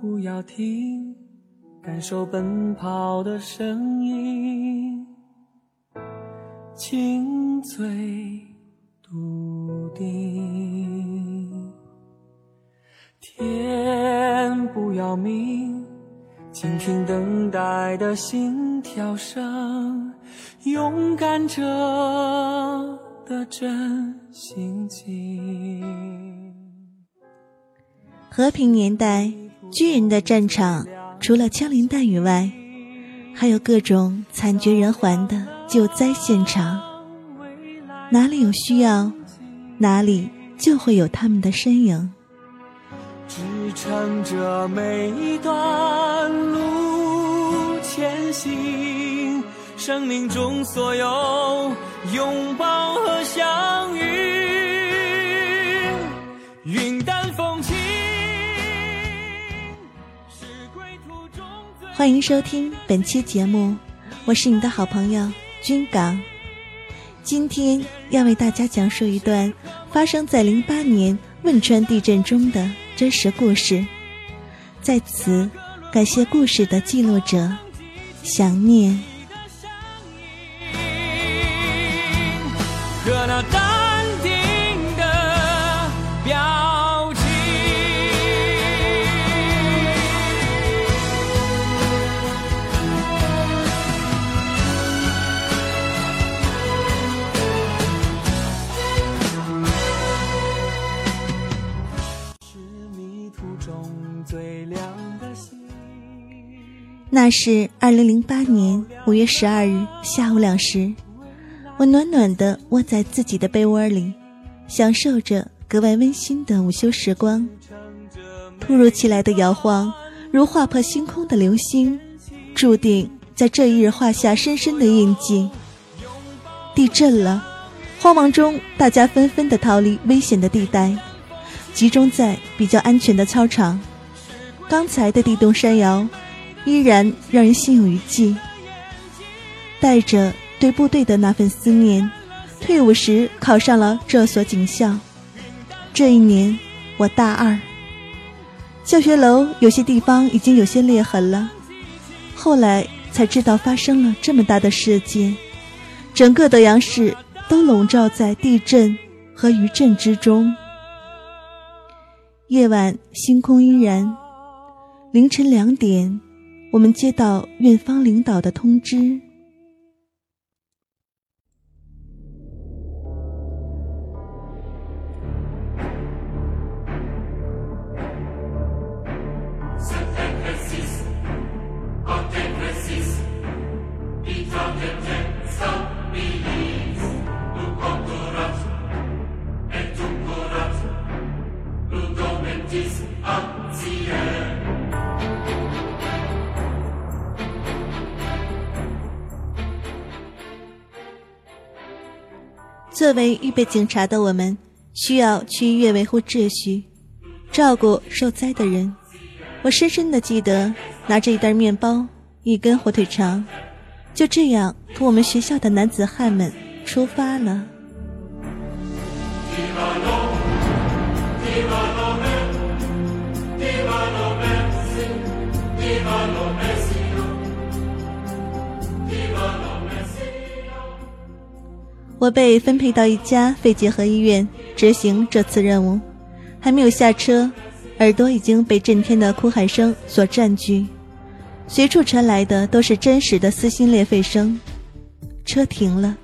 不要停，感受奔跑的声音，清脆笃定。天不要明，倾听等待的心跳声，勇敢者的真心情。和平年代，军人的战场除了枪林弹雨外，还有各种惨绝人寰的救灾现场。哪里有需要，哪里就会有他们的身影，支撑着每一段路前行。生命中所有拥抱和相遇。欢迎收听本期节目，我是你的好朋友军港。今天要为大家讲述一段发生在零八年汶川地震中的真实故事。在此，感谢故事的记录者，想念。那是二零零八年五月十二日下午两时，我暖暖的窝在自己的被窝里，享受着格外温馨的午休时光。突如其来的摇晃，如划破星空的流星，注定在这一日画下深深的印记。地震了，慌忙中，大家纷纷的逃离危险的地带，集中在比较安全的操场。刚才的地动山摇。依然让人心有余悸。带着对部队的那份思念，退伍时考上了这所警校。这一年，我大二。教学楼有些地方已经有些裂痕了。后来才知道发生了这么大的事件，整个德阳市都笼罩在地震和余震之中。夜晚，星空依然。凌晨两点。我们接到院方领导的通知。作为预备警察的我们，需要去医院维护秩序，照顾受灾的人。我深深的记得，拿着一袋面包、一根火腿肠，就这样同我们学校的男子汉们出发了。我被分配到一家肺结核医院执行这次任务，还没有下车，耳朵已经被震天的哭喊声所占据，随处传来的都是真实的撕心裂肺声。车停了，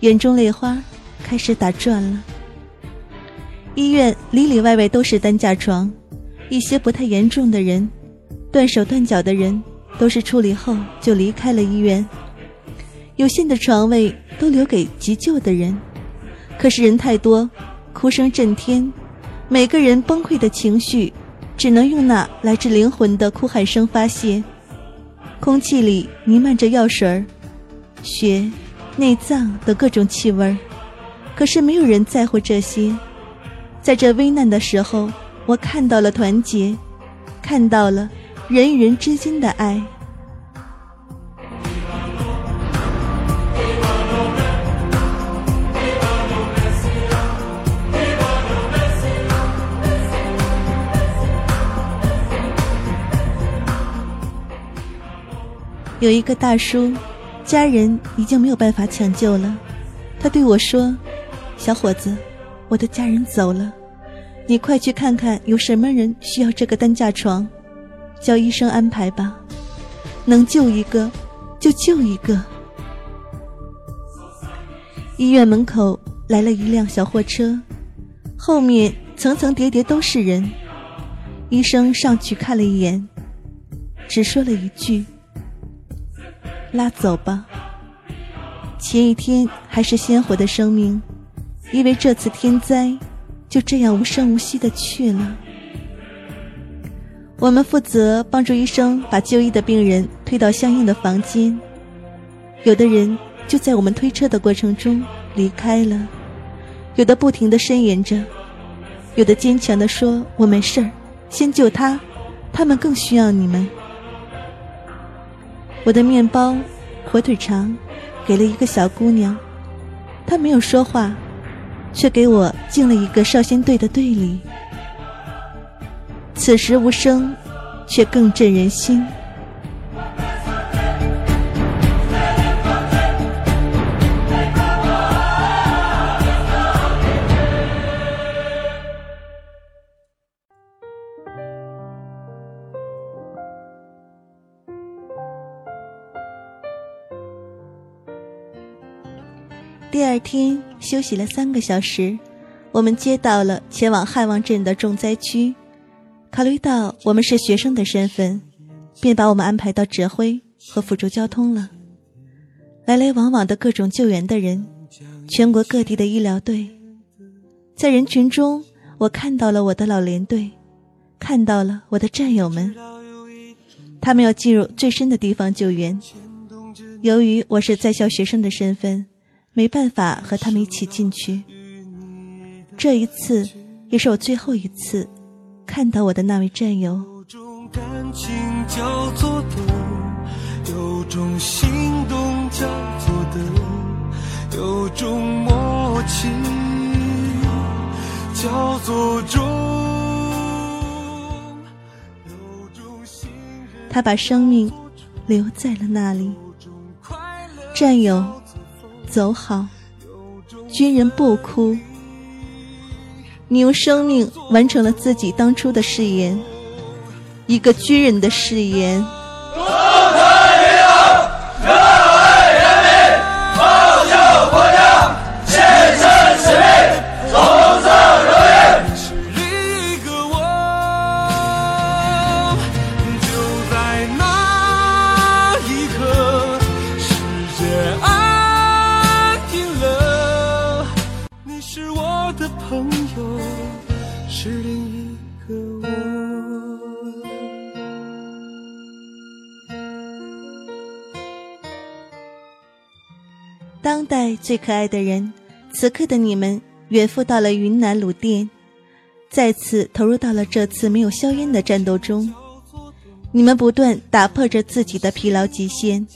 眼中泪花开始打转了。医院里里外外都是担架床，一些不太严重的人，断手断脚的人，都是处理后就离开了医院。有限的床位都留给急救的人，可是人太多，哭声震天，每个人崩溃的情绪，只能用那来自灵魂的哭喊声发泄。空气里弥漫着药水儿、血、内脏的各种气味儿，可是没有人在乎这些。在这危难的时候，我看到了团结，看到了人与人之间的爱。有一个大叔，家人已经没有办法抢救了。他对我说：“小伙子，我的家人走了，你快去看看有什么人需要这个担架床，叫医生安排吧。能救一个，就救一个。”医院门口来了一辆小货车，后面层层叠叠都是人。医生上去看了一眼，只说了一句：“拉走吧。”前一天还是鲜活的生命，因为这次天灾，就这样无声无息的去了。我们负责帮助医生把就医的病人推到相应的房间，有的人就在我们推车的过程中离开了，有的不停的呻吟着，有的坚强的说：“我没事，先救他，他们更需要你们。”我的面包，火腿肠。给了一个小姑娘，她没有说话，却给我敬了一个少先队的队礼。此时无声，却更震人心。第二天休息了三个小时，我们接到了前往汉王镇的重灾区。考虑到我们是学生的身份，便把我们安排到指挥和辅助交通了。来来往往的各种救援的人，全国各地的医疗队，在人群中，我看到了我的老连队，看到了我的战友们。他们要进入最深的地方救援。由于我是在校学生的身份。没办法和他们一起进去。这一次也是我最后一次看到我的那位战友。有种感情叫做的，有种心动叫做的，有种默契叫做中。他把生命留在了那里，战友。走好，军人不哭。你用生命完成了自己当初的誓言，一个军人的誓言。当代最可爱的人，此刻的你们远赴到了云南鲁甸，再次投入到了这次没有硝烟的战斗中。你们不断打破着自己的疲劳极限，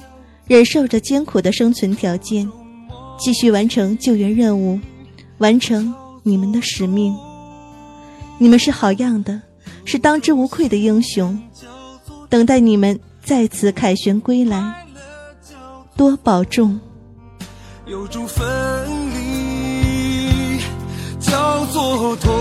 忍受着艰苦的生存条件，继续完成救援任务，完成你们的使命。你们是好样的，是当之无愧的英雄。等待你们再次凯旋归来，多保重。有种分离叫做痛，